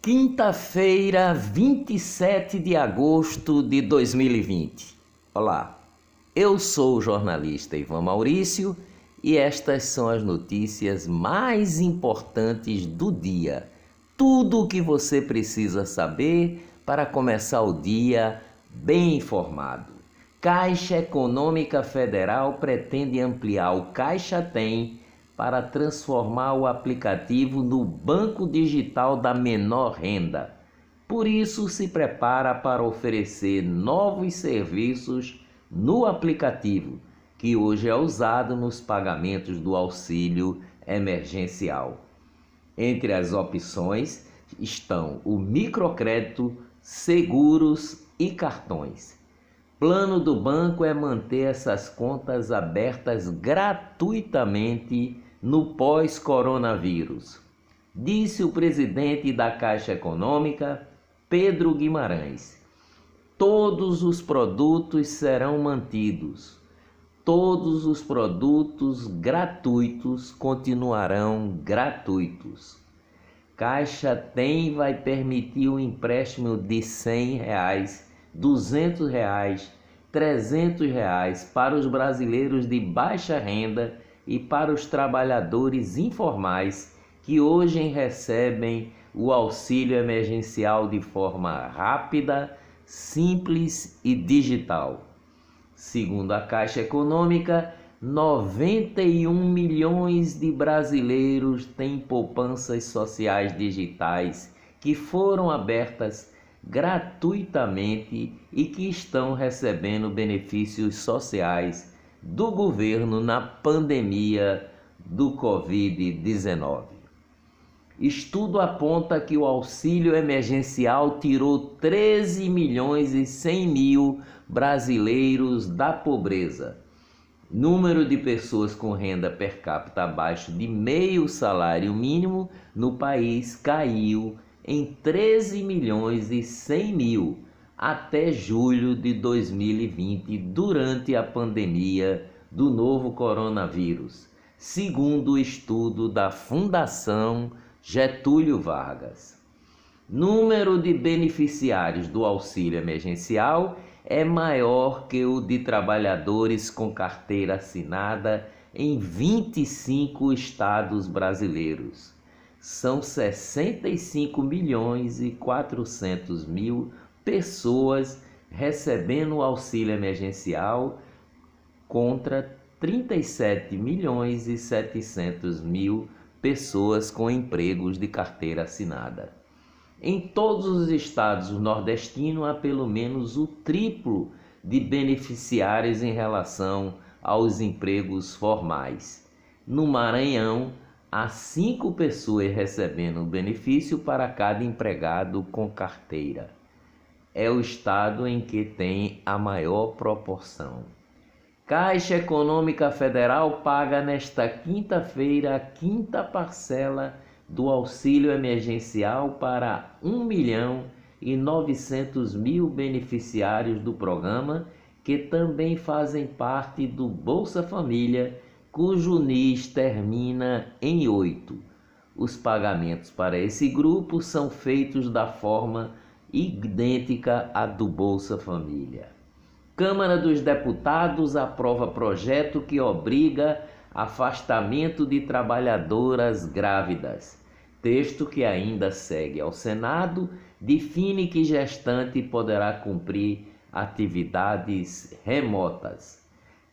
Quinta-feira, 27 de agosto de 2020. Olá, eu sou o jornalista Ivan Maurício e estas são as notícias mais importantes do dia. Tudo o que você precisa saber para começar o dia bem informado. Caixa Econômica Federal pretende ampliar o Caixa Tem para transformar o aplicativo no banco digital da menor renda. Por isso, se prepara para oferecer novos serviços no aplicativo, que hoje é usado nos pagamentos do auxílio emergencial. Entre as opções estão o microcrédito, seguros e cartões. Plano do banco é manter essas contas abertas gratuitamente no pós-coronavírus, disse o presidente da Caixa Econômica, Pedro Guimarães. Todos os produtos serão mantidos. Todos os produtos gratuitos continuarão gratuitos. Caixa tem vai permitir o empréstimo de R$ reais, R$ reais, R$ reais para os brasileiros de baixa renda e para os trabalhadores informais que hoje recebem o auxílio emergencial de forma rápida, simples e digital. Segundo a Caixa Econômica, 91 milhões de brasileiros têm poupanças sociais digitais que foram abertas gratuitamente e que estão recebendo benefícios sociais do governo na pandemia do Covid-19. Estudo aponta que o auxílio emergencial tirou 13 milhões e 100 mil brasileiros da pobreza. Número de pessoas com renda per capita abaixo de meio salário mínimo no país caiu em 13 milhões e 100 mil até julho de 2020, durante a pandemia do novo coronavírus, segundo o estudo da Fundação Getúlio Vargas. Número de beneficiários do auxílio emergencial é maior que o de trabalhadores com carteira assinada em 25 estados brasileiros. São 65 milhões e 400 mil pessoas recebendo auxílio emergencial contra 37 milhões e 700 mil pessoas com empregos de carteira assinada. Em todos os estados nordestinos há pelo menos o triplo de beneficiários em relação aos empregos formais. No Maranhão, há cinco pessoas recebendo benefício para cada empregado com carteira é o estado em que tem a maior proporção. Caixa Econômica Federal paga nesta quinta-feira a quinta parcela do auxílio emergencial para 1 milhão e 900 mil beneficiários do programa que também fazem parte do Bolsa Família, cujo NIS termina em 8. Os pagamentos para esse grupo são feitos da forma idêntica à do Bolsa Família. Câmara dos Deputados aprova projeto que obriga afastamento de trabalhadoras grávidas. Texto que ainda segue ao Senado define que gestante poderá cumprir atividades remotas.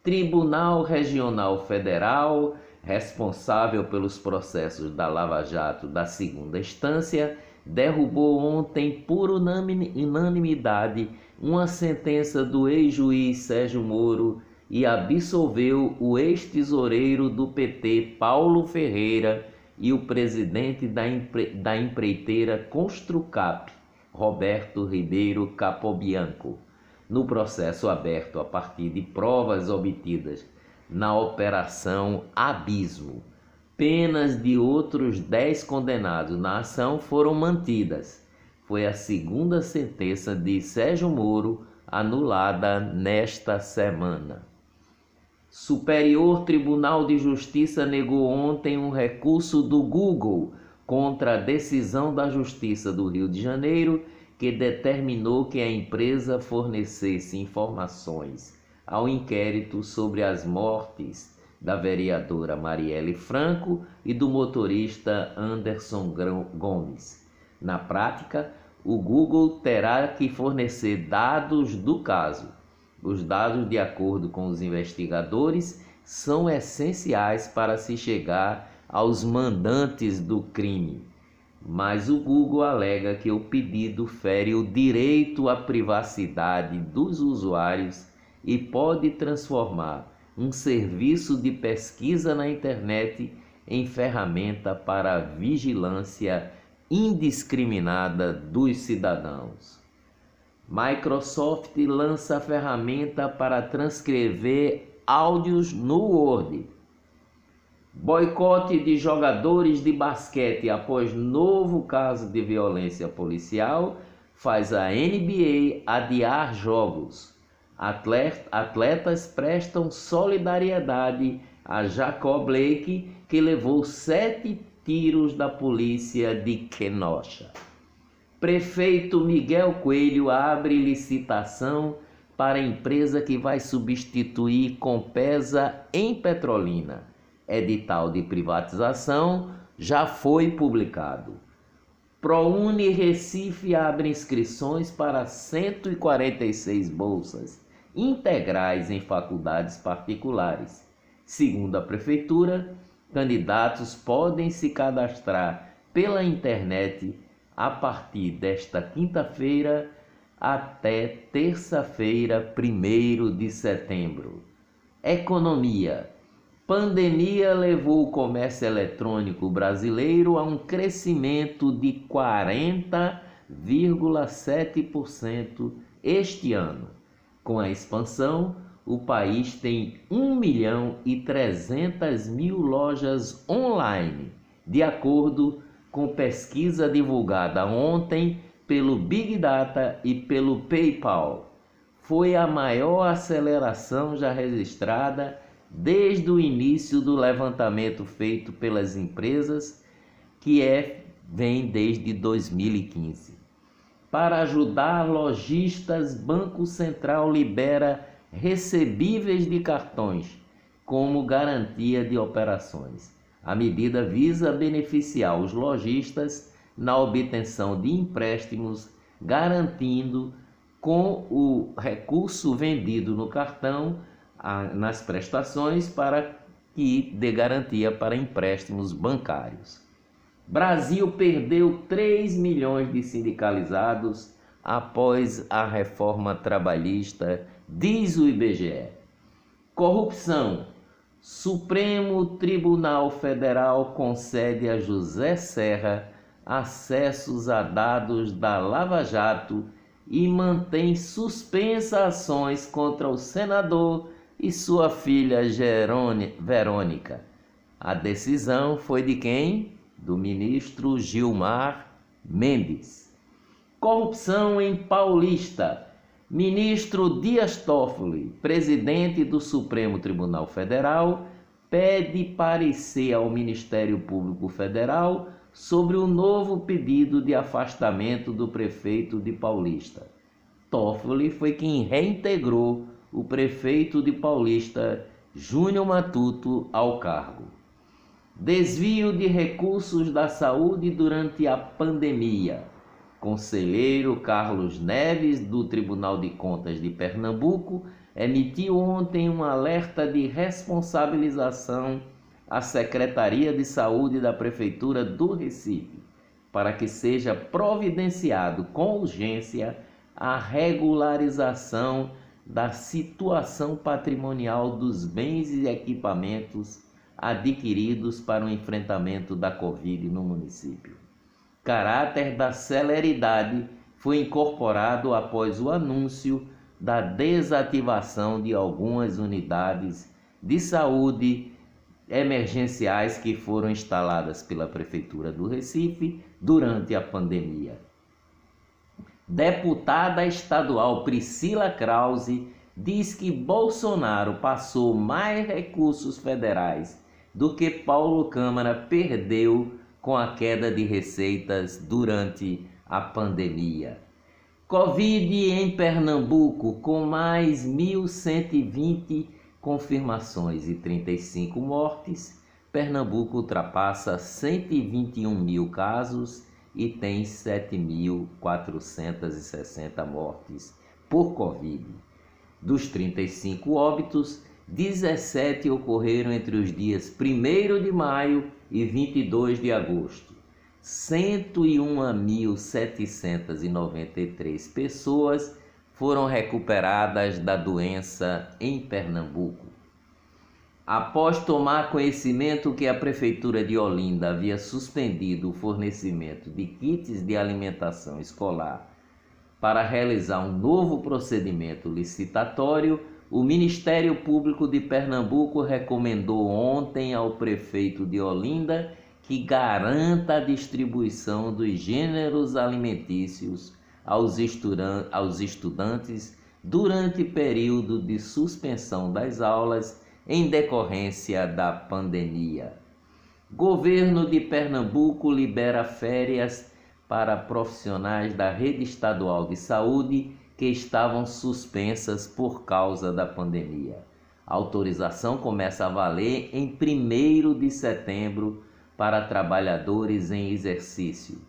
Tribunal Regional Federal, responsável pelos processos da Lava Jato da segunda instância, derrubou ontem por unanimidade uma sentença do ex-juiz Sérgio Moro e absolveu o ex-tesoureiro do PT Paulo Ferreira e o presidente da, empre... da empreiteira Construcap, Roberto Ribeiro Capobianco, no processo aberto a partir de provas obtidas na Operação Abismo Penas de outros dez condenados na ação foram mantidas. Foi a segunda sentença de Sérgio Moro anulada nesta semana. Superior Tribunal de Justiça negou ontem um recurso do Google contra a decisão da Justiça do Rio de Janeiro que determinou que a empresa fornecesse informações ao inquérito sobre as mortes da vereadora Marielle Franco e do motorista Anderson Gomes. Na prática, o Google terá que fornecer dados do caso. Os dados, de acordo com os investigadores, são essenciais para se chegar aos mandantes do crime. Mas o Google alega que o pedido fere o direito à privacidade dos usuários e pode transformar um serviço de pesquisa na internet em ferramenta para a vigilância indiscriminada dos cidadãos. Microsoft lança ferramenta para transcrever áudios no Word. Boicote de jogadores de basquete após novo caso de violência policial faz a NBA adiar jogos. Atletas prestam solidariedade a Jacob Blake, que levou sete tiros da polícia de Kenosha. Prefeito Miguel Coelho abre licitação para a empresa que vai substituir Compesa em Petrolina. Edital de privatização já foi publicado. ProUni Recife abre inscrições para 146 bolsas integrais em faculdades particulares. Segundo a prefeitura, candidatos podem se cadastrar pela internet a partir desta quinta-feira até terça-feira, 1 de setembro. Economia. Pandemia levou o comércio eletrônico brasileiro a um crescimento de 40,7% este ano. Com a expansão, o país tem 1 milhão e 300 mil lojas online, de acordo com pesquisa divulgada ontem pelo Big Data e pelo PayPal. Foi a maior aceleração já registrada desde o início do levantamento feito pelas empresas, que é vem desde 2015. Para ajudar lojistas, Banco Central libera recebíveis de cartões como garantia de operações. A medida visa beneficiar os lojistas na obtenção de empréstimos, garantindo com o recurso vendido no cartão nas prestações para que dê garantia para empréstimos bancários. Brasil perdeu 3 milhões de sindicalizados após a reforma trabalhista Diz o IBGE. Corrupção. Supremo Tribunal Federal concede a José Serra acessos a dados da Lava Jato e mantém suspensa ações contra o senador e sua filha Verônica. A decisão foi de quem? Do ministro Gilmar Mendes. Corrupção em Paulista. Ministro Dias Toffoli, presidente do Supremo Tribunal Federal, pede parecer ao Ministério Público Federal sobre o novo pedido de afastamento do prefeito de Paulista. Toffoli foi quem reintegrou o prefeito de Paulista, Júnior Matuto, ao cargo. Desvio de recursos da saúde durante a pandemia. Conselheiro Carlos Neves, do Tribunal de Contas de Pernambuco, emitiu ontem um alerta de responsabilização à Secretaria de Saúde da Prefeitura do Recife, para que seja providenciado com urgência a regularização da situação patrimonial dos bens e equipamentos adquiridos para o enfrentamento da Covid no município caráter da celeridade foi incorporado após o anúncio da desativação de algumas unidades de saúde emergenciais que foram instaladas pela Prefeitura do Recife durante a pandemia. Deputada estadual Priscila Krause diz que Bolsonaro passou mais recursos federais do que Paulo Câmara perdeu com a queda de receitas durante a pandemia. Covid em Pernambuco, com mais 1.120 confirmações e 35 mortes, Pernambuco ultrapassa 121 mil casos e tem 7.460 mortes por Covid. Dos 35 óbitos, 17 ocorreram entre os dias 1 de maio e 22 de agosto. 101.793 pessoas foram recuperadas da doença em Pernambuco. Após tomar conhecimento que a Prefeitura de Olinda havia suspendido o fornecimento de kits de alimentação escolar para realizar um novo procedimento licitatório, o Ministério Público de Pernambuco recomendou ontem ao prefeito de Olinda que garanta a distribuição dos gêneros alimentícios aos, aos estudantes durante período de suspensão das aulas em decorrência da pandemia. Governo de Pernambuco libera férias para profissionais da rede estadual de saúde que estavam suspensas por causa da pandemia. A autorização começa a valer em 1 de setembro para trabalhadores em exercício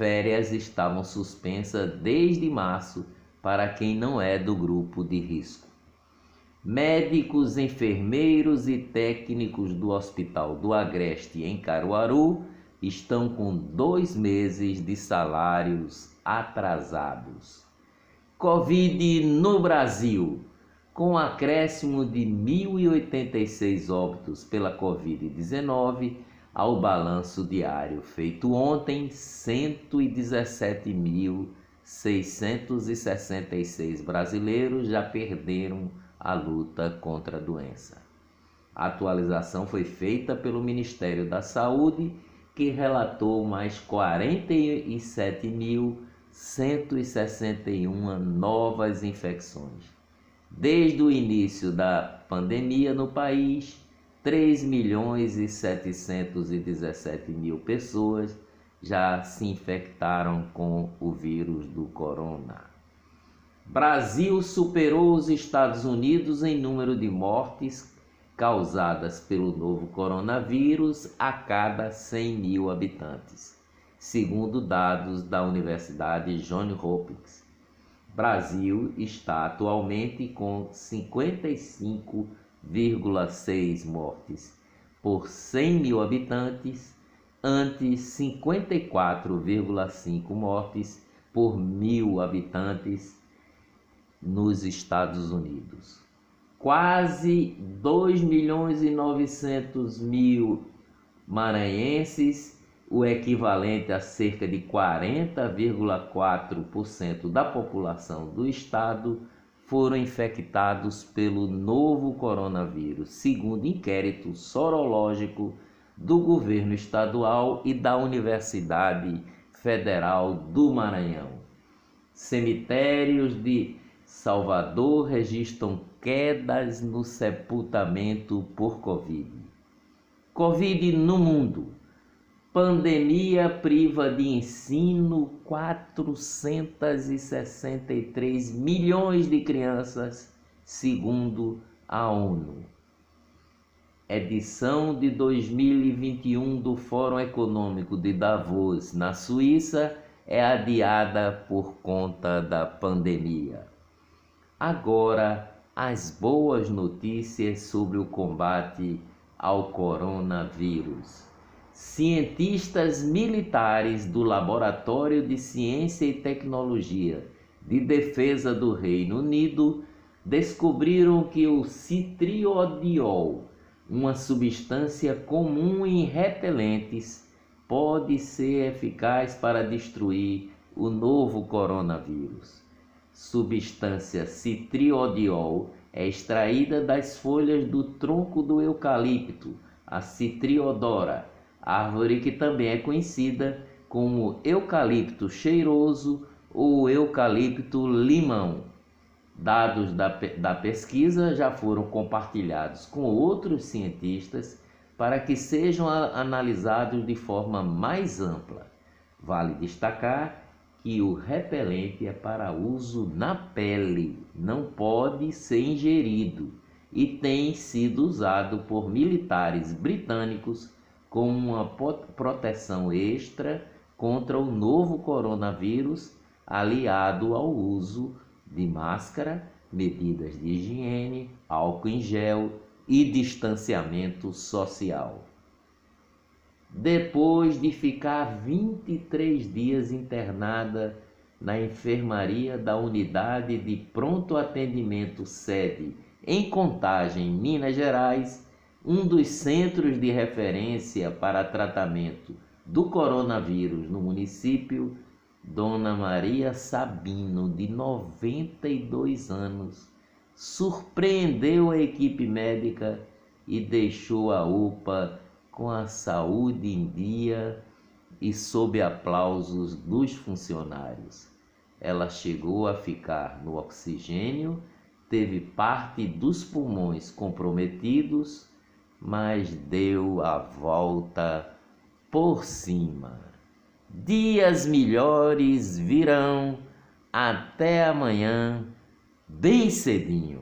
férias estavam suspensas desde março para quem não é do grupo de risco. Médicos, enfermeiros e técnicos do Hospital do Agreste, em Caruaru, estão com dois meses de salários atrasados. Covid no Brasil. Com acréscimo de 1.086 óbitos pela Covid-19, ao balanço diário feito ontem, 117.666 brasileiros já perderam a luta contra a doença. A atualização foi feita pelo Ministério da Saúde, que relatou mais 47.161 novas infecções. Desde o início da pandemia no país, 3 milhões e 717 mil pessoas já se infectaram com o vírus do corona. Brasil superou os Estados Unidos em número de mortes causadas pelo novo coronavírus a cada 100 mil habitantes, segundo dados da Universidade Johns Hopkins. Brasil está atualmente com 55 1,6 mortes por 100 mil habitantes, ante 54,5 mortes por mil habitantes nos Estados Unidos. Quase 2 milhões e 900 mil maranhenses, o equivalente a cerca de 40,4% da população do estado, foram infectados pelo novo coronavírus, segundo inquérito sorológico do governo estadual e da Universidade Federal do Maranhão. Cemitérios de Salvador registram quedas no sepultamento por Covid. Covid no mundo. Pandemia priva de ensino 463 milhões de crianças, segundo a ONU. Edição de 2021 do Fórum Econômico de Davos, na Suíça, é adiada por conta da pandemia. Agora, as boas notícias sobre o combate ao coronavírus. Cientistas militares do Laboratório de Ciência e Tecnologia de Defesa do Reino Unido descobriram que o citriodiol, uma substância comum em repelentes, pode ser eficaz para destruir o novo coronavírus. Substância citriodiol é extraída das folhas do tronco do eucalipto, a citriodora árvore que também é conhecida como eucalipto cheiroso ou eucalipto limão. Dados da, da pesquisa já foram compartilhados com outros cientistas para que sejam analisados de forma mais ampla. Vale destacar que o repelente é para uso na pele, não pode ser ingerido e tem sido usado por militares britânicos como uma proteção extra contra o novo coronavírus, aliado ao uso de máscara, medidas de higiene, álcool em gel e distanciamento social. Depois de ficar 23 dias internada na enfermaria da unidade de pronto atendimento sede em Contagem, Minas Gerais, um dos centros de referência para tratamento do coronavírus no município, Dona Maria Sabino, de 92 anos, surpreendeu a equipe médica e deixou a UPA com a saúde em dia e sob aplausos dos funcionários. Ela chegou a ficar no oxigênio, teve parte dos pulmões comprometidos, mas deu a volta por cima. Dias melhores virão. Até amanhã bem cedinho.